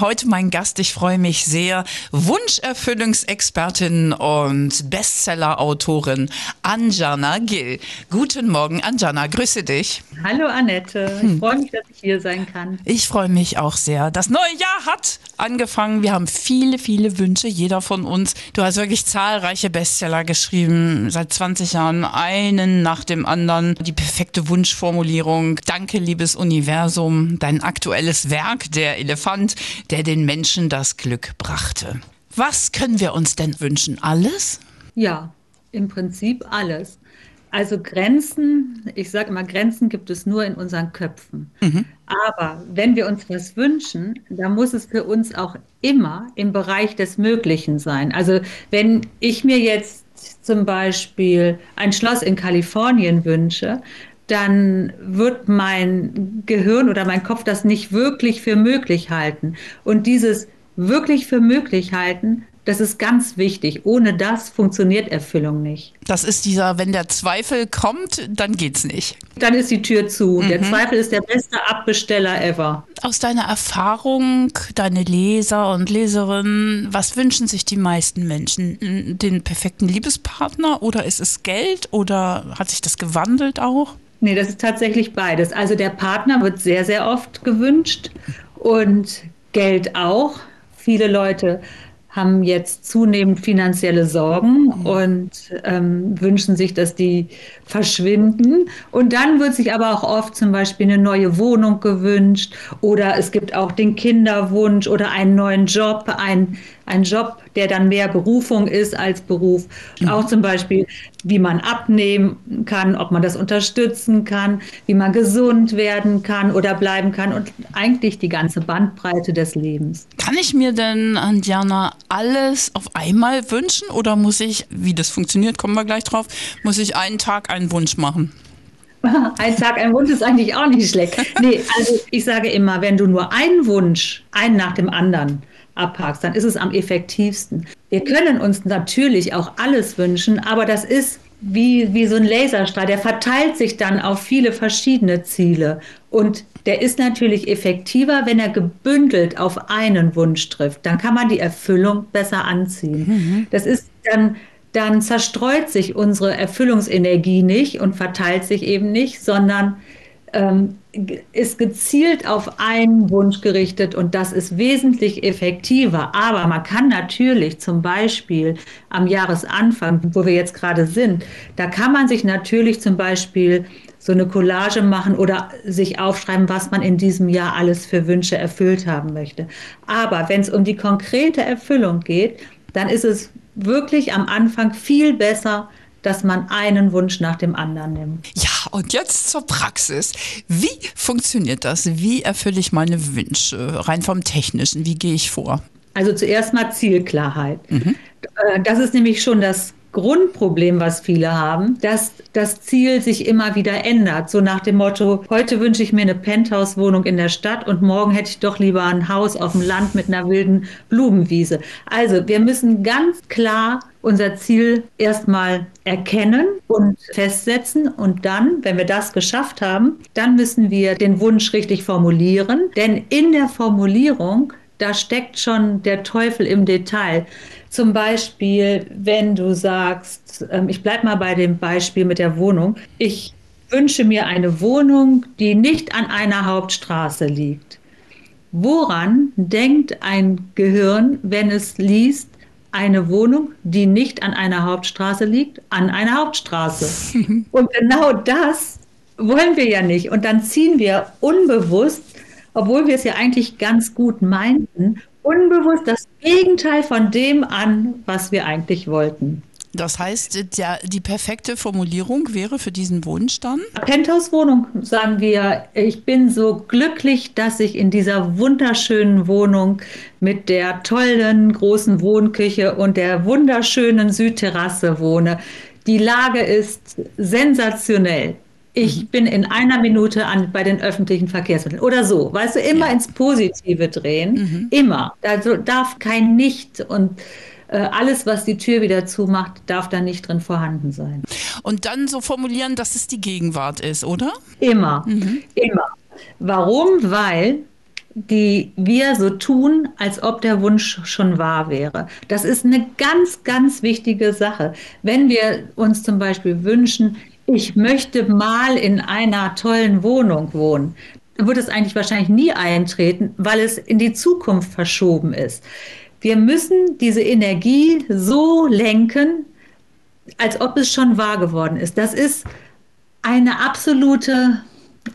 Heute mein Gast, ich freue mich sehr, Wunscherfüllungsexpertin und Bestseller-Autorin Anjana Gill. Guten Morgen, Anjana, grüße dich. Hallo Annette, ich freue mich, dass ich hier sein kann. Ich freue mich auch sehr. Das neue Jahr hat angefangen. Wir haben viele, viele Wünsche, jeder von uns. Du hast wirklich zahlreiche Bestseller geschrieben, seit 20 Jahren, einen nach dem anderen. Die perfekte Wunschformulierung. Danke, liebes Universum. Dein aktuelles Werk, der Elefant der den Menschen das Glück brachte. Was können wir uns denn wünschen? Alles? Ja, im Prinzip alles. Also Grenzen, ich sage immer, Grenzen gibt es nur in unseren Köpfen. Mhm. Aber wenn wir uns was wünschen, dann muss es für uns auch immer im Bereich des Möglichen sein. Also wenn ich mir jetzt zum Beispiel ein Schloss in Kalifornien wünsche, dann wird mein Gehirn oder mein Kopf das nicht wirklich für möglich halten. Und dieses wirklich für möglich halten, das ist ganz wichtig. Ohne das funktioniert Erfüllung nicht. Das ist dieser, wenn der Zweifel kommt, dann geht's nicht. Dann ist die Tür zu. Mhm. Der Zweifel ist der beste Abbesteller ever. Aus deiner Erfahrung, deine Leser und Leserinnen, was wünschen sich die meisten Menschen? Den perfekten Liebespartner oder ist es Geld oder hat sich das gewandelt auch? Nee, das ist tatsächlich beides. Also der Partner wird sehr, sehr oft gewünscht und Geld auch. Viele Leute haben jetzt zunehmend finanzielle Sorgen mhm. und ähm, wünschen sich, dass die verschwinden. Und dann wird sich aber auch oft zum Beispiel eine neue Wohnung gewünscht oder es gibt auch den Kinderwunsch oder einen neuen Job, ein, ein Job, der dann mehr Berufung ist als Beruf. Mhm. Auch zum Beispiel, wie man abnehmen kann, ob man das unterstützen kann, wie man gesund werden kann oder bleiben kann und eigentlich die ganze Bandbreite des Lebens. Kann ich mir denn, Diana, alles auf einmal wünschen oder muss ich, wie das funktioniert, kommen wir gleich drauf, muss ich einen Tag einen Wunsch machen? Ein Tag, ein Wunsch ist eigentlich auch nicht schlecht. Nee, also ich sage immer, wenn du nur einen Wunsch, einen nach dem anderen, abhakst, dann ist es am effektivsten. Wir können uns natürlich auch alles wünschen, aber das ist wie, wie so ein Laserstrahl, der verteilt sich dann auf viele verschiedene Ziele. Und der ist natürlich effektiver, wenn er gebündelt auf einen Wunsch trifft. Dann kann man die Erfüllung besser anziehen. Mhm. Das ist dann, dann zerstreut sich unsere Erfüllungsenergie nicht und verteilt sich eben nicht, sondern ähm, ist gezielt auf einen Wunsch gerichtet und das ist wesentlich effektiver. Aber man kann natürlich zum Beispiel am Jahresanfang, wo wir jetzt gerade sind, da kann man sich natürlich zum Beispiel so eine Collage machen oder sich aufschreiben, was man in diesem Jahr alles für Wünsche erfüllt haben möchte. Aber wenn es um die konkrete Erfüllung geht, dann ist es wirklich am Anfang viel besser, dass man einen Wunsch nach dem anderen nimmt. Ja, und jetzt zur Praxis. Wie funktioniert das? Wie erfülle ich meine Wünsche? Rein vom Technischen, wie gehe ich vor? Also zuerst mal Zielklarheit. Mhm. Äh, das ist nämlich schon das Grundproblem, was viele haben, dass das Ziel sich immer wieder ändert. So nach dem Motto, heute wünsche ich mir eine Penthouse-Wohnung in der Stadt und morgen hätte ich doch lieber ein Haus auf dem Land mit einer wilden Blumenwiese. Also wir müssen ganz klar unser Ziel erstmal erkennen und festsetzen. Und dann, wenn wir das geschafft haben, dann müssen wir den Wunsch richtig formulieren. Denn in der Formulierung, da steckt schon der Teufel im Detail. Zum Beispiel, wenn du sagst, ähm, ich bleibe mal bei dem Beispiel mit der Wohnung, ich wünsche mir eine Wohnung, die nicht an einer Hauptstraße liegt. Woran denkt ein Gehirn, wenn es liest, eine Wohnung, die nicht an einer Hauptstraße liegt, an einer Hauptstraße? Und genau das wollen wir ja nicht. Und dann ziehen wir unbewusst, obwohl wir es ja eigentlich ganz gut meinten, unbewusst das Gegenteil von dem an, was wir eigentlich wollten. Das heißt, der, die perfekte Formulierung wäre für diesen Wunsch dann? Penthouse-Wohnung sagen wir, ich bin so glücklich, dass ich in dieser wunderschönen Wohnung mit der tollen großen Wohnküche und der wunderschönen Südterrasse wohne. Die Lage ist sensationell ich mhm. bin in einer Minute an, bei den öffentlichen Verkehrsmitteln oder so. Weißt du, immer ja. ins Positive drehen, mhm. immer. Also darf kein Nicht und Äh, alles, was die Tür wieder zumacht, darf da nicht drin vorhanden sein. Und dann so formulieren, dass es die Gegenwart ist, oder? Immer, mhm. immer. Warum? Weil die wir so tun, als ob der Wunsch schon wahr wäre. Das ist eine ganz, ganz wichtige Sache. Wenn wir uns zum Beispiel wünschen, ich möchte mal in einer tollen Wohnung wohnen, dann wird es eigentlich wahrscheinlich nie eintreten, weil es in die Zukunft verschoben ist. Wir müssen diese Energie so lenken, als ob es schon wahr geworden ist. Das ist eine absolute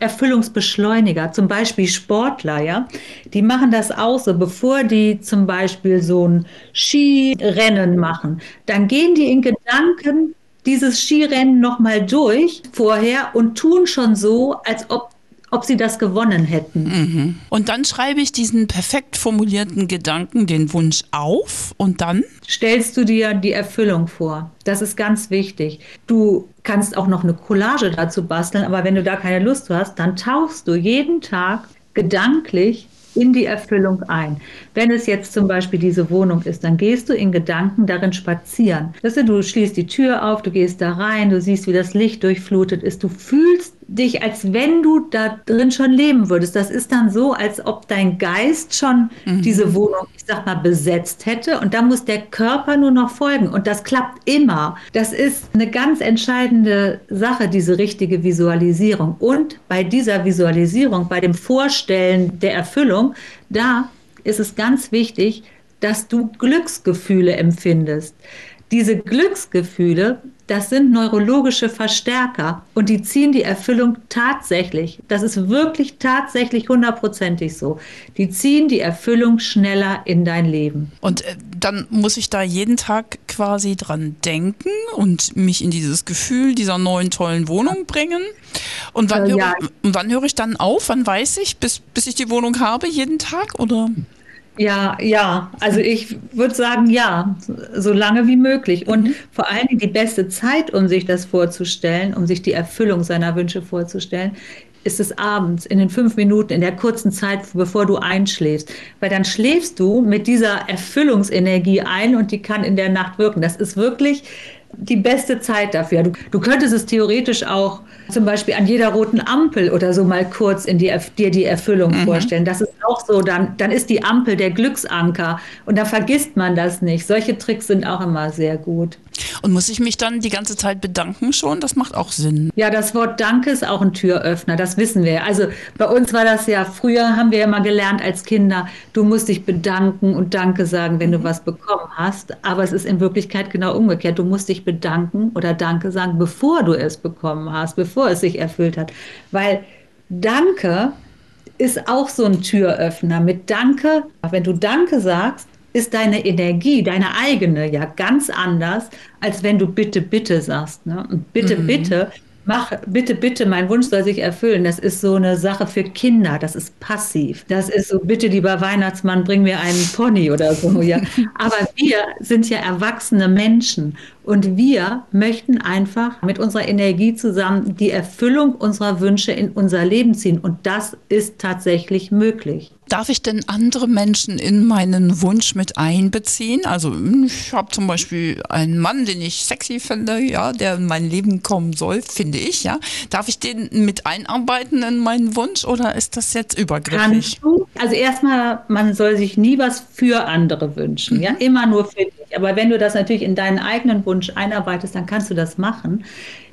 Erfüllungsbeschleuniger, zum Beispiel Sportler, ja, die machen das auch so, bevor die zum Beispiel so ein Skirennen machen, dann gehen die in Gedanken dieses Skirennen nochmal durch vorher und tun schon so, als ob ob sie das gewonnen hätten. Mhm. Und dann schreibe ich diesen perfekt formulierten Gedanken, den Wunsch auf und dann stellst du dir die Erfüllung vor. Das ist ganz wichtig. Du kannst auch noch eine Collage dazu basteln, aber wenn du da keine Lust hast, dann tauchst du jeden Tag gedanklich in die Erfüllung ein. Wenn es jetzt zum Beispiel diese Wohnung ist, dann gehst du in Gedanken darin spazieren. Du, du schließt die Tür auf, du gehst da rein, du siehst, wie das Licht durchflutet ist, du fühlst dich, als wenn du da drin schon leben würdest. Das ist dann so, als ob dein Geist schon mhm. diese Wohnung, ich sag mal, besetzt hätte und da muss der Körper nur noch folgen und das klappt immer. Das ist eine ganz entscheidende Sache, diese richtige Visualisierung. Und bei dieser Visualisierung, bei dem Vorstellen der Erfüllung, da ist es ganz wichtig, dass du Glücksgefühle empfindest. Diese Glücksgefühle, das sind neurologische Verstärker und die ziehen die Erfüllung tatsächlich. Das ist wirklich tatsächlich hundertprozentig so. Die ziehen die Erfüllung schneller in dein Leben. Und äh, dann muss ich da jeden Tag quasi dran denken und mich in dieses Gefühl dieser neuen tollen Wohnung bringen. Und wann, äh, höre, ja. wann höre ich dann auf? Wann weiß ich, bis, bis ich die Wohnung habe, jeden Tag? Oder? Ja, ja. Also ich würde sagen, ja, so lange wie möglich. Und mhm. vor allen Dingen die beste Zeit, um sich das vorzustellen, um sich die Erfüllung seiner Wünsche vorzustellen, ist es abends, in den fünf Minuten, in der kurzen Zeit, bevor du einschläfst. Weil dann schläfst du mit dieser Erfüllungsenergie ein und die kann in der Nacht wirken. Das ist wirklich die beste Zeit dafür. Du, du könntest es theoretisch auch zum Beispiel an jeder roten Ampel oder so mal kurz in die, dir die Erfüllung mhm. vorstellen. Das ist auch so, dann, dann ist die Ampel der Glücksanker und da vergisst man das nicht. Solche Tricks sind auch immer sehr gut. Und muss ich mich dann die ganze Zeit bedanken schon? Das macht auch Sinn. Ja, das Wort Danke ist auch ein Türöffner, das wissen wir. Also bei uns war das ja, früher haben wir ja mal gelernt als Kinder, du musst dich bedanken und Danke sagen, wenn du mhm. was bekommen hast. Aber es ist in Wirklichkeit genau umgekehrt. Du musst dich bedanken oder Danke sagen, bevor du es bekommen hast, bevor es sich erfüllt hat. Weil Danke ist auch so ein Türöffner. Mit Danke, wenn du Danke sagst, ist deine Energie, deine eigene, ja ganz anders, als wenn du bitte, bitte sagst. Ne? Und bitte, mhm. bitte mach bitte, bitte, mein Wunsch soll sich erfüllen. Das ist so eine Sache für Kinder, das ist passiv. Das ist so, bitte, lieber Weihnachtsmann, bring mir einen Pony oder so, ja. Aber wir sind ja erwachsene Menschen und wir möchten einfach mit unserer Energie zusammen die Erfüllung unserer Wünsche in unser Leben ziehen. Und das ist tatsächlich möglich. Darf ich denn andere Menschen in meinen Wunsch mit einbeziehen? Also ich habe zum Beispiel einen Mann, den ich sexy finde, ja, der in mein Leben kommen soll, finde ich, ja. Darf ich den mit einarbeiten in meinen Wunsch oder ist das jetzt übergriffig? Kannst du? Also erstmal, man soll sich nie was für andere wünschen, mhm. ja, immer nur für. Aber wenn du das natürlich in deinen eigenen Wunsch einarbeitest, dann kannst du das machen.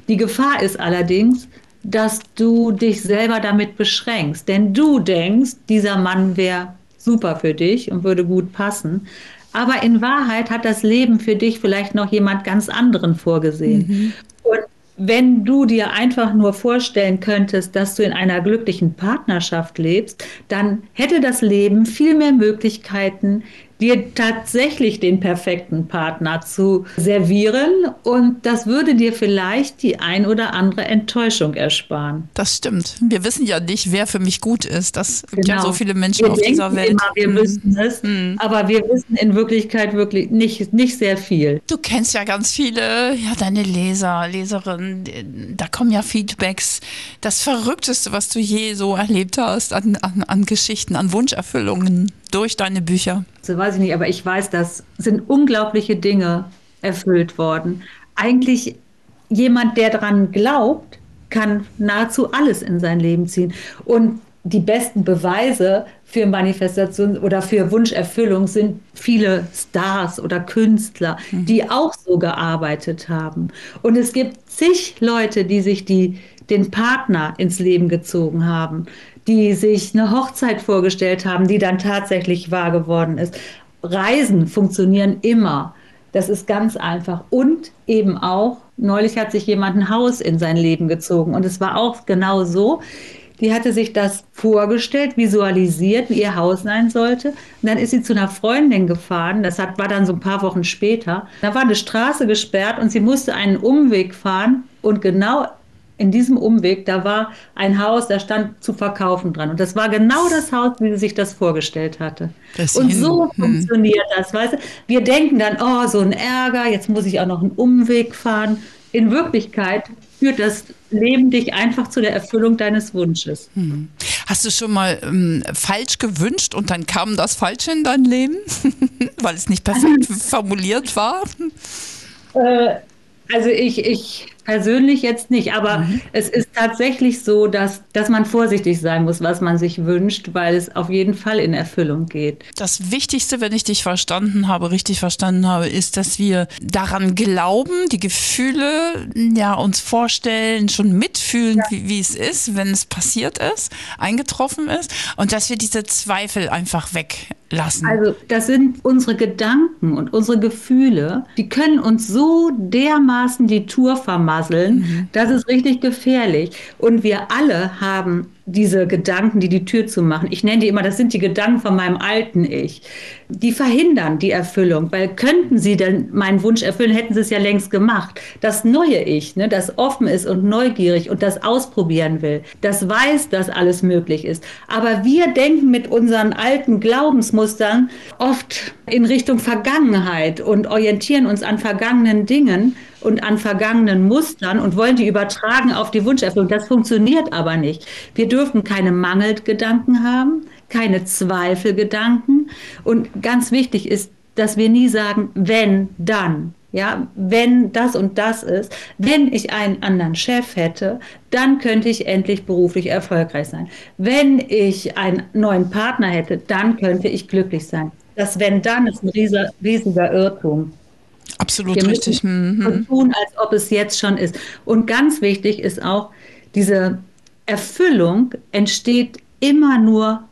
Die Gefahr ist allerdings, dass du dich selber damit beschränkst. Denn du denkst, dieser Mann wäre super für dich und würde gut passen. Aber in Wahrheit hat das Leben für dich vielleicht noch jemand ganz anderen vorgesehen. Mhm. Und wenn du dir einfach nur vorstellen könntest, dass du in einer glücklichen Partnerschaft lebst, dann hätte das Leben viel mehr Möglichkeiten, dir tatsächlich den perfekten Partner zu servieren und das würde dir vielleicht die ein oder andere Enttäuschung ersparen. Das stimmt. Wir wissen ja nicht, wer für mich gut ist. Das gibt genau. ja so viele Menschen wir auf dieser Welt. Immer, wir mhm. wissen es, mhm. aber wir wissen in Wirklichkeit wirklich nicht, nicht sehr viel. Du kennst ja ganz viele, ja, deine Leser, Leserinnen, da kommen ja Feedbacks. Das Verrückteste, was du je so erlebt hast an, an, an Geschichten, an Wunscherfüllungen durch deine Bücher? So weiß ich nicht, aber ich weiß, dass sind unglaubliche Dinge erfüllt worden. Eigentlich jemand, der daran glaubt, kann nahezu alles in sein Leben ziehen. Und die besten Beweise für Manifestation oder für Wunscherfüllung sind viele Stars oder Künstler, mhm. die auch so gearbeitet haben. Und es gibt zig Leute, die sich die, den Partner ins Leben gezogen haben, die sich eine Hochzeit vorgestellt haben, die dann tatsächlich wahr geworden ist. Reisen funktionieren immer. Das ist ganz einfach. Und eben auch, neulich hat sich jemand ein Haus in sein Leben gezogen. Und es war auch genau so. Die hatte sich das vorgestellt, visualisiert, wie ihr Haus sein sollte. Und dann ist sie zu einer Freundin gefahren. Das hat, war dann so ein paar Wochen später. Da war eine Straße gesperrt und sie musste einen Umweg fahren. Und genau in diesem Umweg, da war ein Haus, da stand zu verkaufen dran. Und das war genau das Haus, wie sie sich das vorgestellt hatte. Das und so hm. funktioniert das, weißt du? Wir denken dann, oh, so ein Ärger, jetzt muss ich auch noch einen Umweg fahren. In Wirklichkeit führt das Leben dich einfach zu der Erfüllung deines Wunsches. Hm. Hast du schon mal ähm, falsch gewünscht und dann kam das Falsche in dein Leben, weil es nicht perfekt formuliert war? Äh, also ich, ich persönlich jetzt nicht, aber mhm. es ist tatsächlich so, dass, dass man vorsichtig sein muss, was man sich wünscht, weil es auf jeden Fall in Erfüllung geht. Das Wichtigste, wenn ich dich verstanden habe, richtig verstanden habe, ist, dass wir daran glauben, die Gefühle ja uns vorstellen, schon mitfühlen, ja. wie, wie es ist, wenn es passiert ist, eingetroffen ist und dass wir diese Zweifel einfach weg lassen. Also das sind unsere Gedanken und unsere Gefühle, die können uns so dermaßen die Tour vermasseln, mhm. das ist richtig gefährlich. Und wir alle haben diese Gedanken, die die Tür zu machen. Ich nenne die immer, das sind die Gedanken von meinem alten Ich. Die verhindern die Erfüllung, weil könnten sie denn meinen Wunsch erfüllen, hätten sie es ja längst gemacht. Das neue Ich, ne, das offen ist und neugierig und das ausprobieren will, das weiß, dass alles möglich ist. Aber wir denken mit unseren alten Glaubensmustern oft in Richtung Vergangenheit und orientieren uns an vergangenen Dingen und an vergangenen Mustern und wollen die übertragen auf die Wunscherfüllung. Das funktioniert aber nicht. Wir dürfen keine Mangelgedanken haben, keine Zweifelgedanken. Und ganz wichtig ist, dass wir nie sagen, wenn, dann. Ja, wenn das und das ist, wenn ich einen anderen Chef hätte, dann könnte ich endlich beruflich erfolgreich sein. Wenn ich einen neuen Partner hätte, dann könnte ich glücklich sein. Das wenn dann ist ein riesiger, riesiger Irrtum. Absolut Wir richtig. Mhm. Tun, als ob es jetzt schon ist. Und ganz wichtig ist auch, diese Erfüllung entsteht immer nur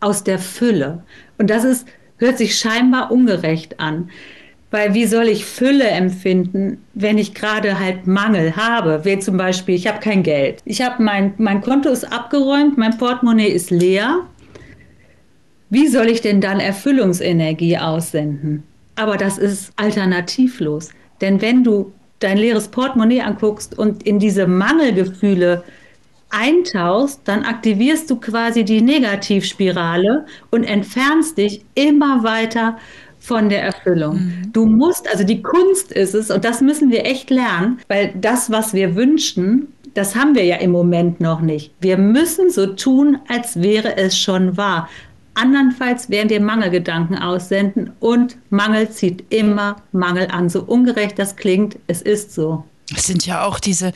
aus der Fülle. Und das ist, hört sich scheinbar ungerecht an. Weil wie soll ich Fülle empfinden, wenn ich gerade halt Mangel habe? Wie zum Beispiel, ich habe kein Geld. Ich habe mein, mein Konto ist abgeräumt, mein Portemonnaie ist leer. Wie soll ich denn dann Erfüllungsenergie aussenden? Aber das ist alternativlos. Denn wenn du dein leeres Portemonnaie anguckst und in diese Mangelgefühle eintauchst, dann aktivierst du quasi die Negativspirale und entfernst dich immer weiter von der Erfüllung. Mhm. Du musst, also die Kunst ist es, und das müssen wir echt lernen, weil das, was wir wünschen, das haben wir ja im Moment noch nicht. Wir müssen so tun, als wäre es schon wahr. Andernfalls werden wir Mangelgedanken aussenden und Mangel zieht immer Mangel an. So ungerecht das klingt, es ist so. Es sind ja auch diese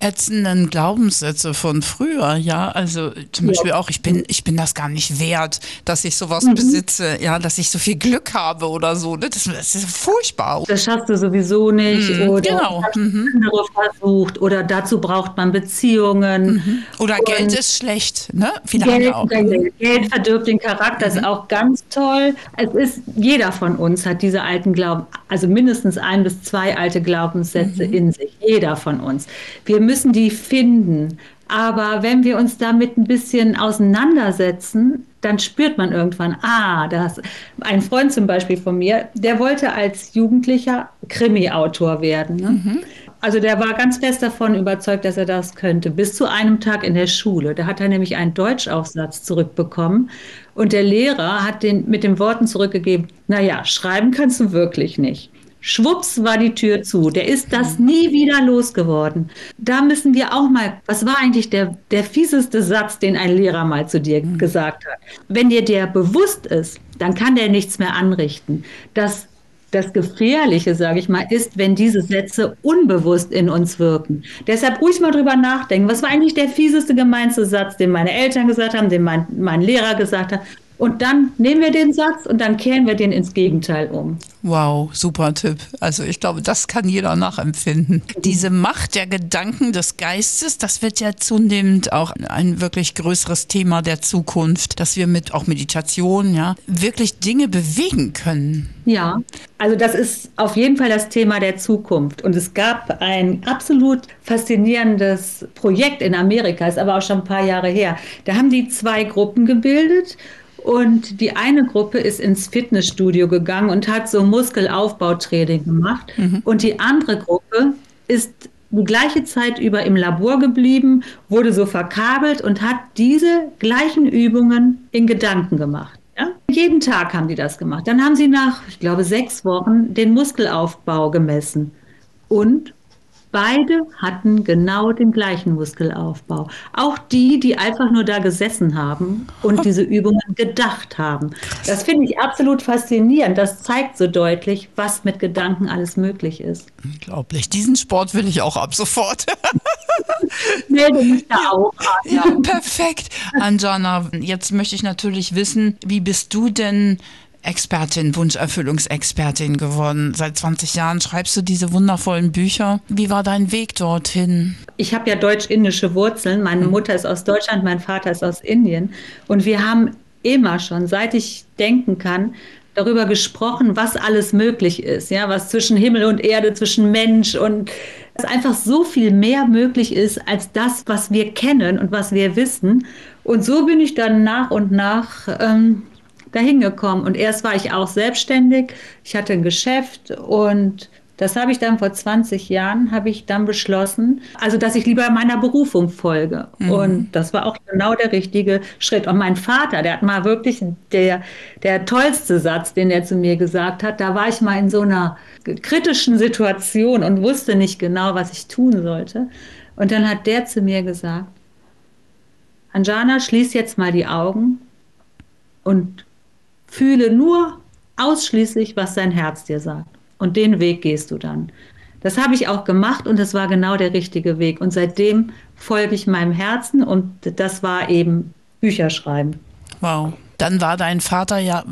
ätzenden Glaubenssätze von früher, ja. Also zum Beispiel auch, ich bin, ich bin das gar nicht wert, dass ich sowas mhm. besitze, ja, dass ich so viel Glück habe oder so. Ne? Das, das ist furchtbar. Das schaffst du sowieso nicht. Mhm, oder genau. Mhm. andere versucht. Oder dazu braucht man Beziehungen. Mhm. Oder Und Geld ist schlecht, ne? Viele Geld, auch. Geld, verdirbt den Charakter, ist mhm. auch ganz toll. Es ist, jeder von uns hat diese alten Glauben, also mindestens ein bis zwei alte Glaubenssätze mhm. in sich. Jeder von uns. Wir müssen die finden. Aber wenn wir uns damit ein bisschen auseinandersetzen, dann spürt man irgendwann, ah, das. Ein Freund zum Beispiel von mir, der wollte als Jugendlicher Krimi-Autor werden. Ne? Mhm. Also der war ganz fest davon überzeugt, dass er das könnte, bis zu einem Tag in der Schule. Da hat er nämlich einen Deutschaufsatz zurückbekommen und der Lehrer hat den mit den Worten zurückgegeben, naja, schreiben kannst du wirklich nicht. Schwupps war die Tür zu. Der ist das nie wieder losgeworden. Da müssen wir auch mal, was war eigentlich der, der fieseste Satz, den ein Lehrer mal zu dir mhm. gesagt hat? Wenn dir der bewusst ist, dann kann der nichts mehr anrichten. Das das Gefährliche, sage ich mal, ist, wenn diese Sätze unbewusst in uns wirken. Deshalb ruhig mal drüber nachdenken. Was war eigentlich der fieseste, gemeinste Satz, den meine Eltern gesagt haben, den mein, mein Lehrer gesagt hat? Und dann nehmen wir den Satz und dann kehren wir den ins Gegenteil um. Wow, super Tipp. Also ich glaube, das kann jeder nachempfinden. Diese Macht der Gedanken des Geistes, das wird ja zunehmend auch ein wirklich größeres Thema der Zukunft, dass wir mit auch Meditation, ja, wirklich Dinge bewegen können. Ja, also das ist auf jeden Fall das Thema der Zukunft. Und es gab ein absolut faszinierendes Projekt in Amerika, ist aber auch schon ein paar Jahre her. Da haben die zwei Gruppen gebildet und die eine Gruppe ist ins Fitnessstudio gegangen und hat so Muskelaufbautraining gemacht. Mhm. Und die andere Gruppe ist die gleiche Zeit über im Labor geblieben, wurde so verkabelt und hat diese gleichen Übungen in Gedanken gemacht. Ja? Jeden Tag haben die das gemacht. Dann haben sie nach, ich glaube, sechs Wochen den Muskelaufbau gemessen. Und Beide hatten genau den gleichen Muskelaufbau. Auch die, die einfach nur da gesessen haben und diese Übungen gedacht haben. Das finde ich absolut faszinierend. Das zeigt so deutlich, was mit Gedanken alles möglich ist. Unglaublich. Diesen Sport will ich auch ab sofort. Melde mich da auch. Ja, perfekt. Anjana, jetzt möchte ich natürlich wissen, wie bist du denn Expertin, Wunscherfüllungsexpertin geworden. Seit 20 Jahren schreibst du diese wundervollen Bücher. Wie war dein Weg dorthin? Ich habe ja deutsch-indische Wurzeln. Meine mhm. Mutter ist aus Deutschland, mein Vater ist aus Indien. Und wir haben immer schon, seit ich denken kann, darüber gesprochen, was alles möglich ist, ja, was zwischen Himmel und Erde, zwischen Mensch und dass einfach so viel mehr möglich ist als das, was wir kennen und was wir wissen. Und so bin ich dann nach und nach ähm, dahin gekommen. Und erst war ich auch selbstständig. Ich hatte ein Geschäft und das habe ich dann vor 20 Jahren, habe ich dann beschlossen, also dass ich lieber meiner Berufung folge. Mhm. Und das war auch genau der richtige Schritt. Und mein Vater, der hat mal wirklich der, der tollste Satz, den er zu mir gesagt hat, da war ich mal in so einer kritischen Situation und wusste nicht genau, was ich tun sollte. Und dann hat der zu mir gesagt, Anjana, schließ jetzt mal die Augen und Fühle nur ausschließlich, was dein Herz dir sagt. Und den Weg gehst du dann. Das habe ich auch gemacht und das war genau der richtige Weg. Und seitdem folge ich meinem Herzen und das war eben Bücher schreiben. Wow. Dann war dein Vater ja,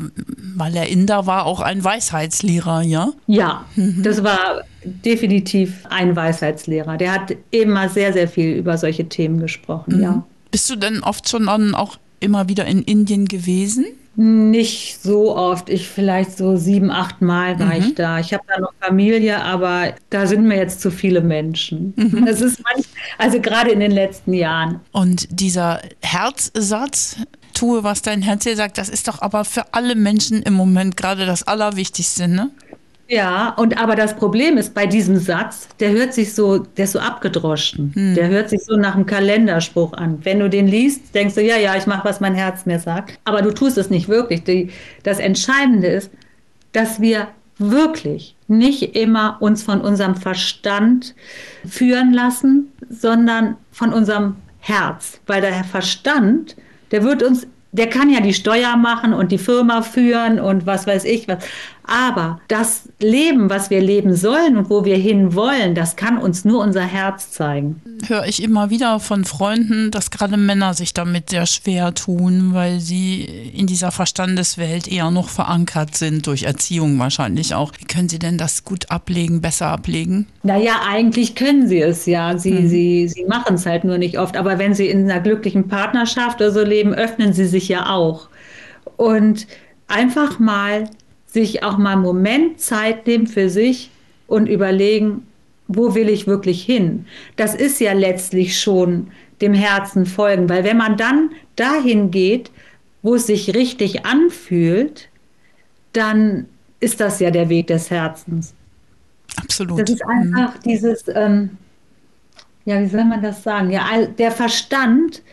weil er Inder war, auch ein Weisheitslehrer, ja? Ja, mhm. das war definitiv ein Weisheitslehrer. Der hat immer sehr, sehr viel über solche Themen gesprochen, mhm. ja. Bist du denn oft schon auch immer wieder in Indien gewesen? Nicht so oft. Ich vielleicht so sieben, acht Mal war mhm. ich da. Ich habe da noch Familie, aber da sind mir jetzt zu viele Menschen. Mhm. Das ist manch, also gerade in den letzten Jahren. Und dieser Herzsatz, tue, was dein Herz dir sagt, das ist doch aber für alle Menschen im Moment gerade das Allerwichtigste, ne? Ja, und aber das Problem ist bei diesem Satz, der hört sich so, der ist so abgedroschen. Hm. Der hört sich so nach einem Kalenderspruch an. Wenn du den liest, denkst du, ja, ja, ich mache, was mein Herz mir sagt. Aber du tust es nicht wirklich. Die, das Entscheidende ist, dass wir wirklich nicht immer uns von unserem Verstand führen lassen, sondern von unserem Herz. Weil der Verstand, der wird uns der kann ja die Steuer machen und die Firma führen und was weiß ich was. Aber das Leben, was wir leben sollen und wo wir hin wollen, das kann uns nur unser Herz zeigen. Höre ich immer wieder von Freunden, dass gerade Männer sich damit sehr schwer tun, weil sie in dieser Verstandeswelt eher noch verankert sind, durch Erziehung wahrscheinlich auch. Wie können sie denn das gut ablegen, besser ablegen? Naja, eigentlich können sie es ja. Sie, hm. sie, sie machen es halt nur nicht oft. Aber wenn sie in einer glücklichen Partnerschaft oder so leben, öffnen sie sich ja auch. Und einfach mal sich auch mal einen Moment Zeit nehmen für sich und überlegen, wo will ich wirklich hin? Das ist ja letztlich schon dem Herzen folgen, weil wenn man dann dahin geht, wo es sich richtig anfühlt, dann ist das ja der Weg des Herzens. Absolut. Das ist einfach mhm. dieses, ähm, ja, wie soll man das sagen? Ja, der Verstand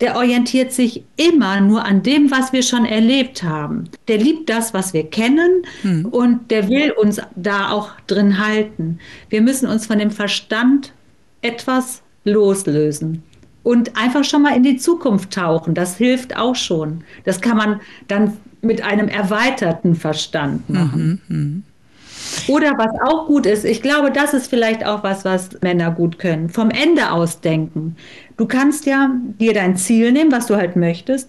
der orientiert sich immer nur an dem, was wir schon erlebt haben. Der liebt das, was wir kennen hm. und der will uns da auch drin halten. Wir müssen uns von dem Verstand etwas loslösen und einfach schon mal in die Zukunft tauchen. Das hilft auch schon. Das kann man dann mit einem erweiterten Verstand machen. Mhm, mh. Oder was auch gut ist, ich glaube, das ist vielleicht auch was, was Männer gut können. Vom Ende aus denken. Du kannst ja dir dein Ziel nehmen, was du halt möchtest,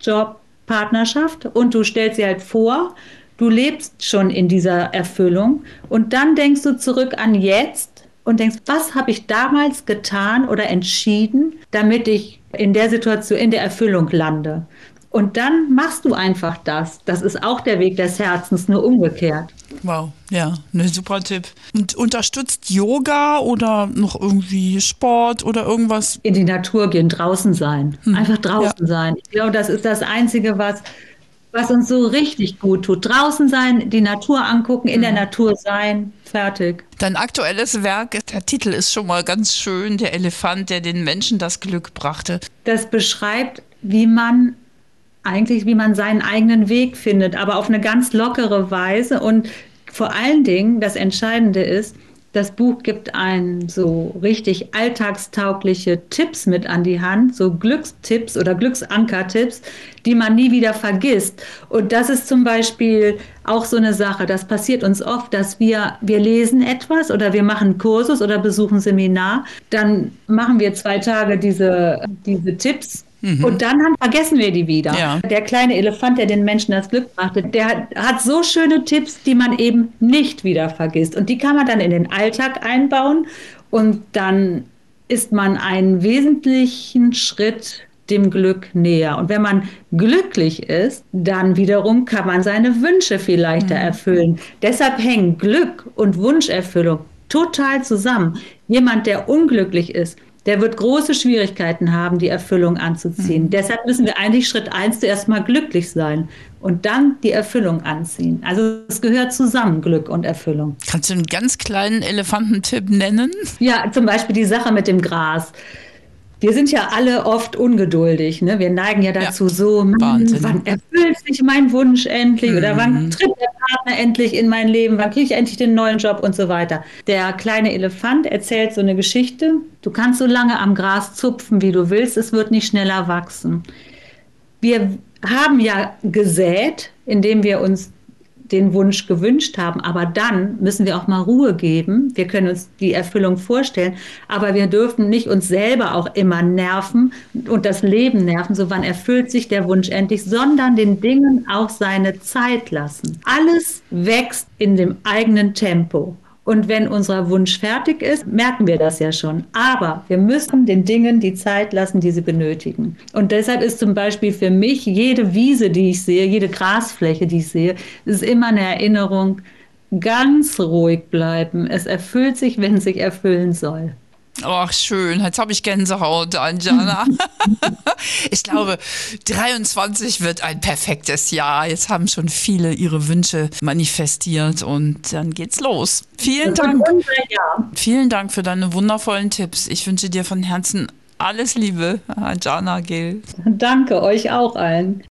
Job, Partnerschaft, und du stellst dir halt vor, du lebst schon in dieser Erfüllung. Und dann denkst du zurück an jetzt und denkst, was habe ich damals getan oder entschieden, damit ich in der Situation, in der Erfüllung lande. Und dann machst du einfach das. Das ist auch der Weg des Herzens, nur umgekehrt. Wow, ja, ne super Tipp. Und unterstützt Yoga oder noch irgendwie Sport oder irgendwas? In die Natur gehen, draußen sein. Hm. Einfach draußen ja. sein. Ich glaube, das ist das Einzige, was, was uns so richtig gut tut. Draußen sein, die Natur angucken, in hm. der Natur sein, fertig. Dein aktuelles Werk, der Titel ist schon mal ganz schön, der Elefant, der den Menschen das Glück brachte. Das beschreibt, wie man eigentlich, wie man seinen eigenen Weg findet, aber auf eine ganz lockere Weise. Und vor allen Dingen, das Entscheidende ist, das Buch gibt einen so richtig alltagstaugliche Tipps mit an die Hand, so Glückstipps oder Glücksankertipps, die man nie wieder vergisst. Und das ist zum Beispiel auch so eine Sache. Das passiert uns oft, dass wir, wir lesen etwas oder wir machen Kursus oder besuchen Seminar. Dann machen wir zwei Tage diese, diese Tipps Mhm. Und dann haben, vergessen wir die wieder. Ja. Der kleine Elefant, der den Menschen das Glück brachte, der hat, hat so schöne Tipps, die man eben nicht wieder vergisst. Und die kann man dann in den Alltag einbauen und dann ist man einen wesentlichen Schritt dem Glück näher. Und wenn man glücklich ist, dann wiederum kann man seine Wünsche viel leichter mhm. erfüllen. Deshalb hängen Glück und Wunscherfüllung total zusammen. Jemand, der unglücklich ist, der wird große Schwierigkeiten haben, die Erfüllung anzuziehen. Mhm. Deshalb müssen wir eigentlich Schritt eins zuerst mal glücklich sein und dann die Erfüllung anziehen. Also es gehört zusammen, Glück und Erfüllung. Kannst du einen ganz kleinen Elefantentipp nennen? Ja, zum Beispiel die Sache mit dem Gras. Wir sind ja alle oft ungeduldig. Ne? Wir neigen ja dazu, ja. so, Mann, wann erfüllt sich mein Wunsch endlich mhm. oder wann mhm. tritt der Partner endlich in mein Leben, wann kriege ich endlich den neuen Job und so weiter. Der kleine Elefant erzählt so eine Geschichte. Du kannst so lange am Gras zupfen, wie du willst, es wird nicht schneller wachsen. Wir haben ja gesät, indem wir uns den Wunsch gewünscht haben. Aber dann müssen wir auch mal Ruhe geben. Wir können uns die Erfüllung vorstellen, aber wir dürfen nicht uns selber auch immer nerven und das Leben nerven, so wann erfüllt sich der Wunsch endlich, sondern den Dingen auch seine Zeit lassen. Alles wächst in dem eigenen Tempo. Und wenn unser Wunsch fertig ist, merken wir das ja schon. Aber wir müssen den Dingen die Zeit lassen, die sie benötigen. Und deshalb ist zum Beispiel für mich jede Wiese, die ich sehe, jede Grasfläche, die ich sehe, ist immer eine Erinnerung, ganz ruhig bleiben. Es erfüllt sich, wenn es sich erfüllen soll. Ach, schön. Jetzt habe ich Gänsehaut, Anjana. ich glaube, 23 wird ein perfektes Jahr. Jetzt haben schon viele ihre Wünsche manifestiert und dann geht's los. Vielen Dank. Vielen Dank für deine wundervollen Tipps. Ich wünsche dir von Herzen alles Liebe, Anjana Gill. Danke euch auch allen.